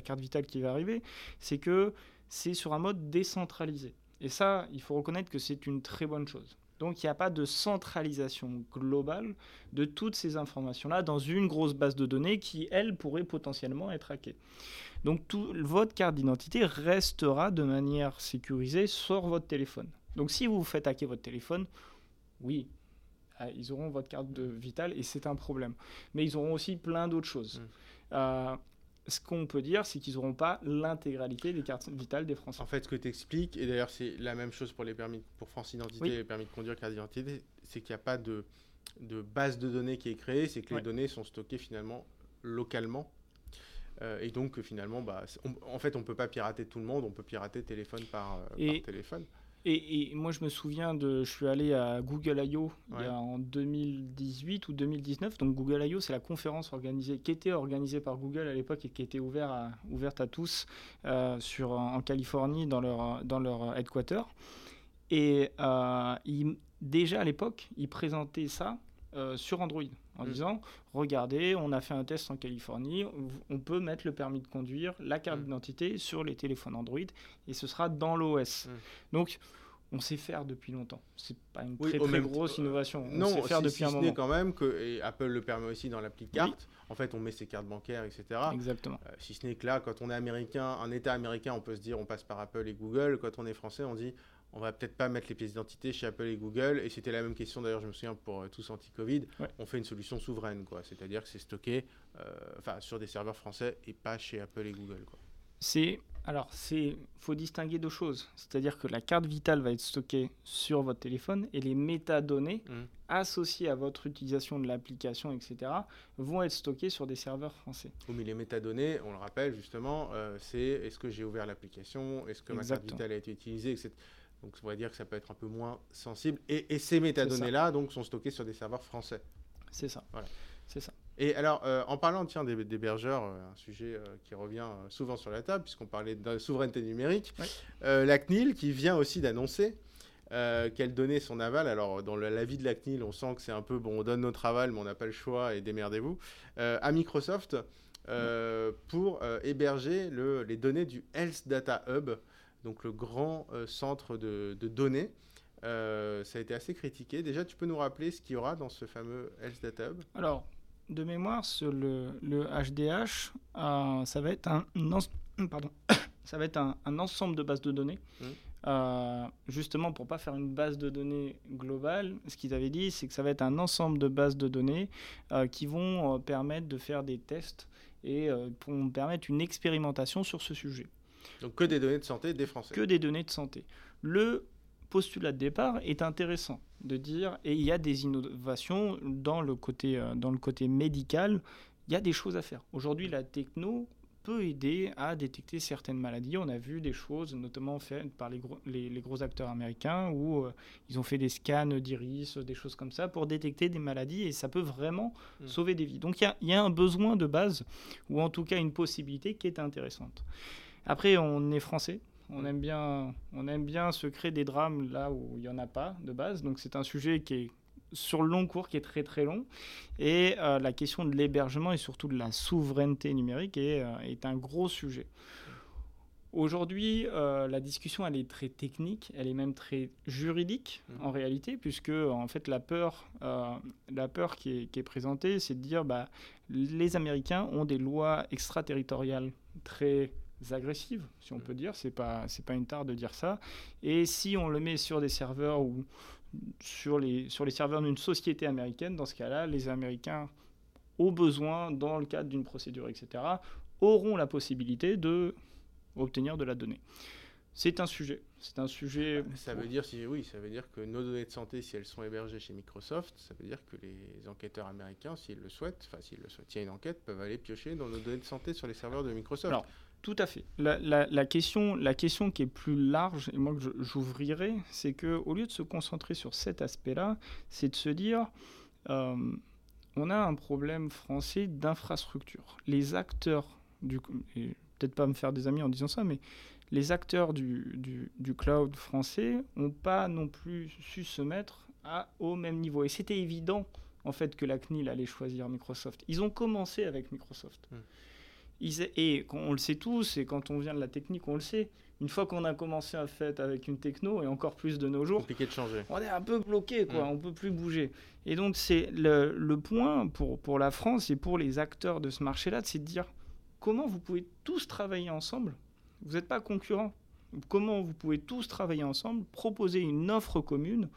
B: carte vitale qui va arriver, c'est que c'est sur un mode décentralisé. Et ça, il faut reconnaître que c'est une très bonne chose. Donc il n'y a pas de centralisation globale de toutes ces informations-là dans une grosse base de données qui, elle, pourrait potentiellement être hackée. Donc votre carte d'identité restera de manière sécurisée sur votre téléphone. Donc si vous faites hacker votre téléphone, oui, ils auront votre carte de vitale et c'est un problème. Mais ils auront aussi plein d'autres choses. Mm. Euh, ce qu'on peut dire, c'est qu'ils n'auront pas l'intégralité des cartes vitales des Français.
A: En fait, ce que tu expliques, et d'ailleurs c'est la même chose pour les permis pour France Identité les permis de conduire carte d'identité, c'est qu'il n'y a pas de, de, base de données qui est créée, c'est que les données sont stockées finalement localement. Euh, et donc finalement, bah, en fait, on ne peut pas pirater tout le monde, on peut pirater téléphone par, euh, par téléphone.
B: Et, moi, je me souviens de. Je suis allé à Google I.O. en 2018 ou 2019. Donc, Google I.O., c'est la conférence organisée, qui était organisée par Google à l'époque et qui était ouverte à, ouverte à tous euh, sur, en Californie dans leur, dans leur headquarter. Et euh, déjà à l'époque, ils présentaient ça euh, sur Android en mm. disant regardez, on a fait un test en Californie, on peut mettre le permis de conduire, la carte mm. d'identité sur les téléphones Android et ce sera dans l'OS. Mm. Donc on sait faire depuis longtemps. C'est pas une très, très grosse innovation. On
A: non, sait faire depuis un moment. quand même que et Apple le permet aussi dans l'appli carte. En fait, on met ses cartes bancaires, etc.
B: Exactement.
A: Euh, si ce n'est que là, quand on est américain, un État américain, on peut se dire on passe par Apple et Google. Quand on est français, on dit on va peut-être pas mettre les pièces d'identité chez Apple et Google. Et c'était la même question d'ailleurs, je me souviens pour euh, tous anti-Covid. On fait une solution souveraine, quoi. C'est-à-dire que c'est stocké, euh, sur des serveurs français et pas chez Apple et Google, quoi.
B: C'est alors, c'est faut distinguer deux choses. C'est-à-dire que la carte vitale va être stockée sur votre téléphone et les métadonnées mmh. associées à votre utilisation de l'application, etc., vont être stockées sur des serveurs français.
A: Oui, mais les métadonnées, on le rappelle justement, euh, c'est est-ce que j'ai ouvert l'application, est-ce que ma carte vitale a été utilisée, etc. Donc, on va dire que ça peut être un peu moins sensible. Et, ces métadonnées-là, donc, sont stockées sur des serveurs français.
B: C'est ça. Voilà. C'est ça.
A: Et alors, euh, en parlant tiens, des, hébergeurs, euh, un sujet euh, qui revient souvent sur la table, puisqu'on parlait de souveraineté numérique, la CNIL qui vient aussi d'annoncer qu'elle donnait son aval. Alors, dans l'avis de la CNIL, on sent que c'est un peu, bon, on donne notre aval, mais on n'a pas le choix et démerdez-vous, à Microsoft pour héberger le, les données du Health Data Hub donc le grand euh, centre de, données. Euh, ça a été assez critiqué. Déjà, tu peux nous rappeler ce qu'il y aura dans ce fameux Health Data Hub?
B: Alors, de mémoire, sur le, le HDH, euh, ça va être un, pardon, ça va être un, ensemble de bases de données. Mmh. justement, pour pas faire une base de données globale, ce qu'ils avaient dit, c'est que ça va être un ensemble de bases de données qui vont permettre de faire des tests et pour permettre une expérimentation sur ce sujet.
A: Donc que des données de santé des Français.
B: Que des données de santé. Le postulat de départ est intéressant de dire, et il y a des innovations dans le côté, euh, dans le côté médical, il y a des choses à faire. Aujourd'hui, la techno peut aider à détecter certaines maladies. On a vu des choses, notamment faites par les gros, les, gros acteurs américains, où euh, ils ont fait des scans d'iris, des choses comme ça, pour détecter des maladies, et ça peut vraiment hmm. sauver des vies. Donc il y, y, a un besoin de base, ou en tout cas une possibilité qui est intéressante. Après, on est français. On aime, bien, on aime bien se créer des drames là où il n'y en a pas de base. Donc c'est un sujet qui est sur le long cours qui est très très long. Et euh, la question de l'hébergement et surtout de la souveraineté numérique est, euh, est un gros sujet. Aujourd'hui, euh, la discussion elle est très technique, elle est même très juridique mmh. en réalité, puisque en fait la peur, la peur qui est, qui est présentée, c'est de dire bah, les Américains ont des lois extraterritoriales très agressives, si on peut dire. C'est pas c'est pas une tare de dire ça. Et si on le met sur des serveurs ou sur les sur les serveurs d'une société américaine, dans ce cas-là, les Américains, au besoin, dans le cadre d'une procédure, etc., auront la possibilité de obtenir de la donnée. C'est un sujet. C'est un sujet.
A: Ça veut dire si oui, ça veut dire que nos données de santé, si elles sont hébergées chez Microsoft, ça veut dire que les enquêteurs américains, s'ils le souhaitent, enfin s'ils le souhaitent, il y a une enquête, peuvent aller piocher dans nos données de santé sur les serveurs de Microsoft.
B: Tout à fait. La, question, la question qui est plus large, et moi que j'ouvrirai, c'est qu'au lieu de se concentrer sur cet aspect-là, c'est de se dire, euh, on a un problème français d'infrastructure. Les acteurs, peut-être pas me faire des amis en disant ça, mais les acteurs du, cloud français n'ont pas non plus su se mettre au même niveau. Et c'était évident, en fait, que la CNIL allait choisir Microsoft. Ils ont commencé avec Microsoft. Hmm et on le sait tous, et quand on vient de la technique, on le sait. Une fois qu'on a commencé à faire avec une techno, et encore plus de nos jours,
A: compliqué de changer.
B: On est un peu bloqué, quoi. Mm. On peut plus bouger. Et donc c'est le, le, point pour, pour la France et pour les acteurs de ce marché-là, c'est de dire comment vous pouvez tous travailler ensemble? Vous n'êtes pas concurrents. Comment vous pouvez tous travailler ensemble, proposer une offre commune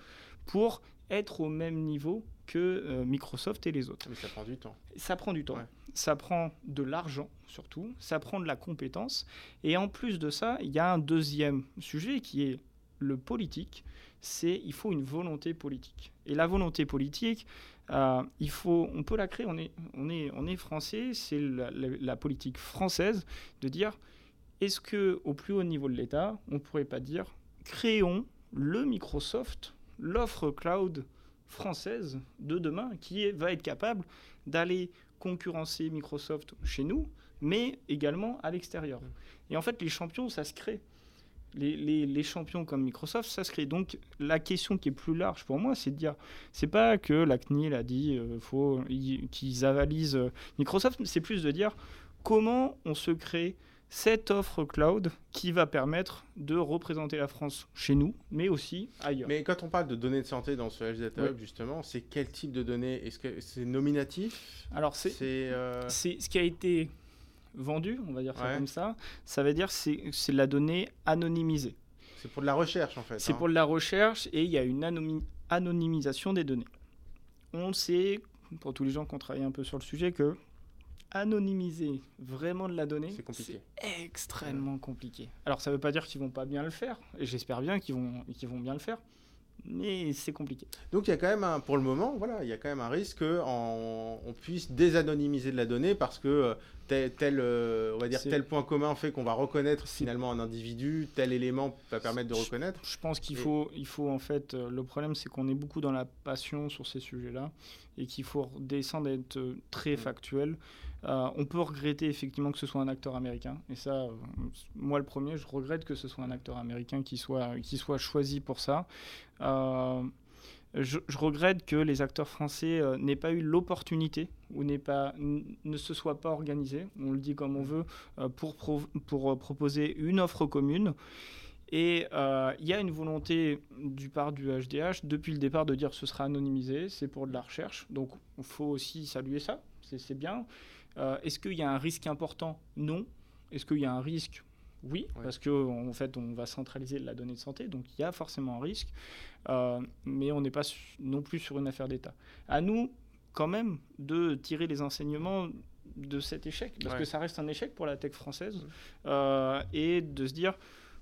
B: pour être au même niveau que euh, Microsoft et les autres.
A: Mais ça prend du temps.
B: Ça prend du temps. Ça prend de l'argent surtout, ça prend de la compétence. Et en plus de ça, il y a un deuxième sujet qui est le politique. C'est il faut une volonté politique. Et la volonté politique, euh, il faut, on peut la créer. On est, on est, on est français. C'est la, la, politique française de dire est-ce que au plus haut niveau de l'État, on ne pourrait pas dire créons le Microsoft, l'offre cloud française de demain qui va être capable d'aller concurrencer Microsoft chez nous, mais également à l'extérieur. Mm. Et en fait, les champions, ça se crée. Les, champions comme Microsoft, ça se crée. Donc la question qui est plus large pour moi, c'est de dire, c'est pas que la CNIL a dit euh, faut qu'ils avalisent euh, Microsoft, c'est plus de dire comment on se crée cette offre cloud qui va permettre de représenter la France chez nous, mais aussi ailleurs.
A: Mais quand on parle de données de santé dans ce Health Data Hub, justement, c'est quel type de données? Est-ce que c'est nominatif?
B: Alors, c'est euh, c'est ce qui a été vendu, on va dire ça comme ça. Ça veut dire que c'est la donnée anonymisée.
A: C'est pour de la recherche, en fait.
B: C'est hein. pour de la recherche et il y a une anonymisation des données. On sait, pour tous les gens qui ont travaillé un peu sur le sujet, que anonymiser vraiment de la donnée, c'est extrêmement compliqué. Alors ça ne veut pas dire qu'ils vont pas bien le faire, et j'espère bien qu'ils vont, qu'ils vont bien le faire, mais c'est compliqué.
A: Donc il y a quand même un, pour le moment, voilà, il y a quand même un risque qu'on on puisse désanonymiser de la donnée parce que euh, tel, tel euh, on va dire tel point commun fait qu'on va reconnaître finalement un individu, tel élément va permettre de reconnaître.
B: Je pense qu'il faut, il faut en fait, euh, le problème c'est qu'on est beaucoup dans la passion sur ces sujets-là et qu'il faut descendre d'être très mm. factuel. Euh, on peut regretter effectivement que ce soit un acteur américain. Et ça, euh, moi le premier, je regrette que ce soit un acteur américain qui soit, qui soit choisi pour ça. Euh, je, regrette que les acteurs français n'aient pas eu l'opportunité ou pas, ne se soient pas organisés, on le dit comme on veut, pour, pour proposer une offre commune. Et il y a une volonté du part du HDH depuis le départ de dire que ce sera anonymisé, c'est pour de la recherche. Donc il faut aussi saluer ça, c'est bien. Euh, est-ce qu'il y a un risque important Non. Est-ce qu'il y a un risque oui, parce qu'en en fait, on va centraliser la donnée de santé, donc il y a forcément un risque, euh, mais on n'est pas non plus sur une affaire d'État. À nous, quand même, de tirer les enseignements de cet échec, parce que ça reste un échec pour la tech française, euh, et de se dire,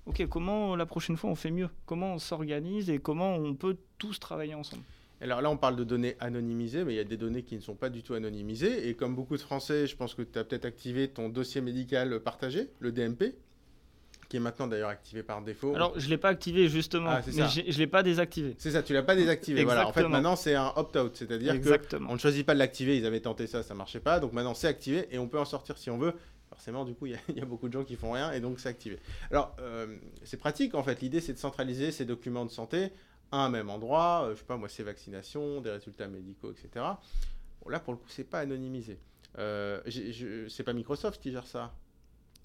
B: OK, comment la prochaine fois on fait mieux? Comment on s'organise et comment on peut tous travailler ensemble?
A: Alors là, on parle de données anonymisées, mais il y a des données qui ne sont pas du tout anonymisées. Et comme beaucoup de Français, je pense que tu as peut-être activé ton dossier médical partagé, le DMP, qui est maintenant d'ailleurs activé par défaut.
B: Alors, je ne l'ai pas activé justement, ah, mais je ne l'ai pas désactivé.
A: C'est ça, tu l'as pas désactivé. voilà. En fait, maintenant, c'est un opt-out, c'est-à-dire qu'on ne choisit pas de l'activer. Ils avaient tenté ça, ça ne marchait pas. Donc maintenant, c'est activé et on peut en sortir si on veut. Forcément, du coup, il y, a beaucoup de gens qui font rien et donc c'est activé. Alors, euh, c'est pratique en fait. L'idée, c'est de centraliser ces documents de santé un même endroit, euh, je sais pas moi, c'est vaccination, des résultats médicaux, etc. Bon, là, pour le coup, c'est pas anonymisé. Euh, c'est pas Microsoft qui gère ça?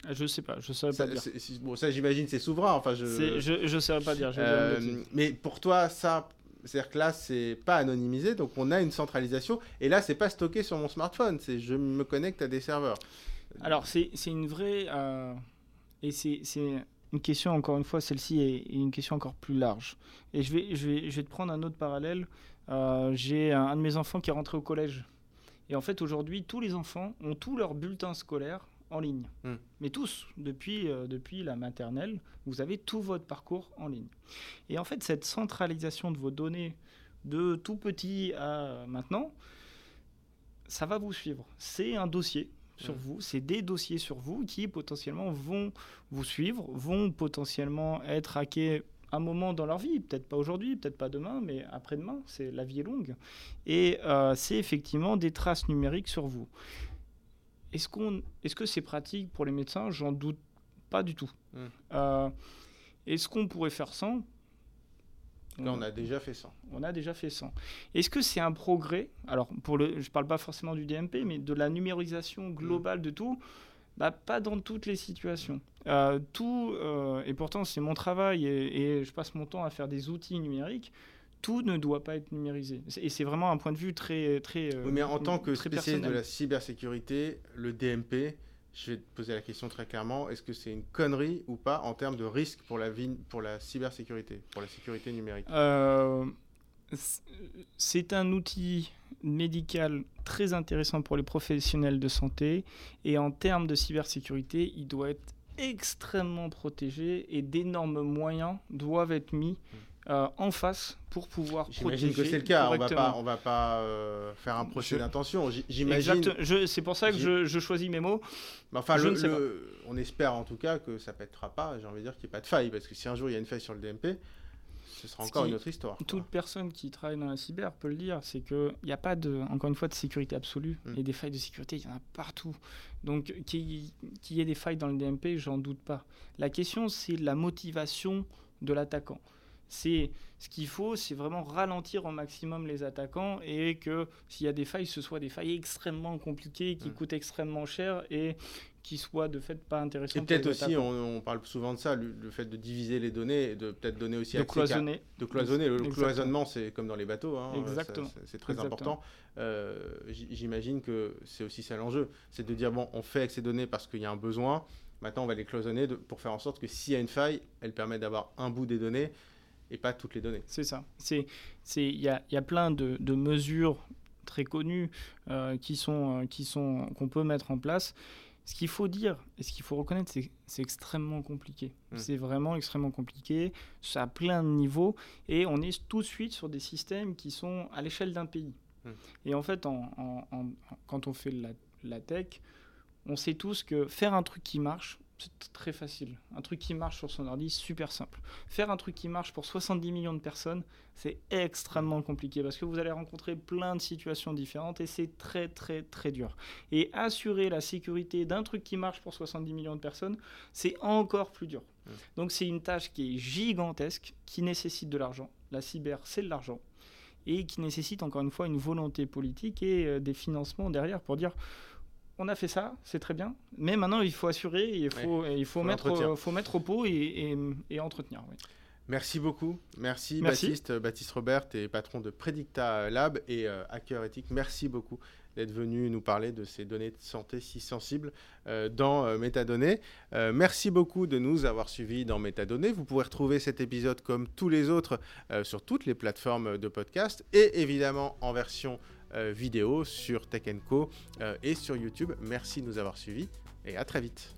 B: Ah, je sais pas, je saurais pas dire.
A: bon, ça j'imagine c'est souverain. Enfin, je,
B: je, je saurais pas dire.
A: Euh, mais pour toi, ça, c'est-à-dire que là, c'est pas anonymisé, donc on a une centralisation. Et là, c'est pas stocké sur mon smartphone, c'est je me connecte à des serveurs.
B: Alors, c'est une vraie. et c'est une question, encore une fois, celle-ci est une question encore plus large. Et je vais, je vais, je vais te prendre un autre parallèle. Euh, j'ai un, de mes enfants qui est rentré au collège. Et en fait, aujourd'hui, tous les enfants ont tous leurs bulletins scolaires en ligne. Hmm. Mais tous, depuis, euh, depuis la maternelle, vous avez tout votre parcours en ligne. Et en fait, cette centralisation de vos données de tout petit à maintenant, ça va vous suivre. C'est un dossier sur vous, c'est des dossiers sur vous qui potentiellement vont vous suivre, vont potentiellement être hackés un moment dans leur vie, peut-être pas aujourd'hui, peut-être pas demain, mais après-demain, c'est la vie est longue. Et euh, c'est effectivement des traces numériques sur vous. Est-ce qu'on, est-ce que c'est pratique pour les médecins? J'en doute pas du tout. Mmh. Euh, est-ce qu'on pourrait faire sans?
A: Là, on a déjà fait 100.
B: On a déjà fait 100. Est-ce que c'est un progrès? Alors, pour le, je ne parle pas forcément du DMP, mais de la numérisation globale de tout bah, Pas dans toutes les situations. Euh, tout, euh, et pourtant, c'est mon travail et, je passe mon temps à faire des outils numériques. Tout ne doit pas être numérisé. Et c'est vraiment un point de vue très. très
A: oui, mais en tant que spécialiste de la cybersécurité, le DMP, je vais te poser la question très clairement, est-ce que c'est une connerie ou pas en termes de risque pour la, vie, pour la cybersécurité, pour la sécurité numérique?
B: Euh, C'est un outil médical très intéressant pour les professionnels de santé et en termes de cybersécurité, il doit être extrêmement protégé et d'énormes moyens doivent être mis mmh. Euh, en face pour pouvoir
A: J'imagine que c'est le cas. On va pas, on va pas euh, faire un procès d'intention.
B: J'imagine. C'est pour ça que je, choisis mes mots.
A: enfin, on espère en tout cas que ça pètera pas. J'ai envie de dire qu'il n'y a pas de faille parce que si un jour il y a une faille sur le DMP, ce sera encore une autre histoire.
B: Toute personne qui travaille dans la cyber peut le dire, c'est qu'il n'y a pas de, encore une fois, de sécurité absolue. Mm. Et des failles de sécurité, il y en a partout. Donc qu'il y ait des failles dans le DMP, j'en doute pas. La question, c'est la motivation de l'attaquant. C'est ce qu'il faut, c'est vraiment ralentir au maximum les attaquants et que s'il y a des failles, ce soit des failles extrêmement compliquées, qui mm. coûtent extrêmement cher et qui soient de fait pas intéressantes.
A: Et peut-être aussi, on, parle souvent de ça, le, fait de diviser les données et de peut-être donner aussi
B: de cloisonner.
A: De cloisonner. Le, cloisonnement, c'est comme dans les bateaux. Hein, Exactement. C'est très important. Euh, j'imagine que c'est aussi ça l'enjeu, c'est de dire bon, on fait avec ces données parce qu'il y a un besoin. Maintenant, on va les cloisonner pour faire en sorte que s'il y a une faille, elle permet d'avoir un bout des données et pas toutes les données.
B: C'est ça. Il y a, y a, plein de, de, mesures très connues euh, qui sont euh, qui sont qu'on peut mettre en place. Ce qu'il faut dire et ce qu'il faut reconnaître, c'est c'est extrêmement compliqué. Hmm. C'est vraiment extrêmement compliqué. Ça a plein de niveaux et on est tout de suite sur des systèmes qui sont à l'échelle d'un pays. Hmm. Et en fait, en, en, quand on fait la, la tech, on sait tous que faire un truc qui marche, c'est très facile. Un truc qui marche sur son ordi, super simple. Faire un truc qui marche pour 70 millions de personnes, c'est extrêmement compliqué parce que vous allez rencontrer plein de situations différentes et c'est très très très dur. Et assurer la sécurité d'un truc qui marche pour 70 millions de personnes, c'est encore plus dur. Donc c'est une tâche qui est gigantesque, qui nécessite de l'argent. La cyber, c'est de l'argent. Et qui nécessite encore une fois une volonté politique et euh, des financements derrière pour dire on a fait ça, c'est très bien, mais maintenant il faut assurer, il faut, il faut, mettre, faut mettre au pot et, entretenir.
A: Merci beaucoup. Merci, Baptiste. Baptiste Robert, et patron de Predicta Lab et euh, hacker éthique. Merci beaucoup d'être venu nous parler de ces données de santé si sensibles euh, dans euh, Métadonnées. merci beaucoup de nous avoir suivis dans Métadonnées. Vous pourrez retrouver cet épisode comme tous les autres sur toutes les plateformes de podcast et évidemment en version euh, vidéo sur Tech Co euh, et sur YouTube. Merci de nous avoir suivis et à très vite.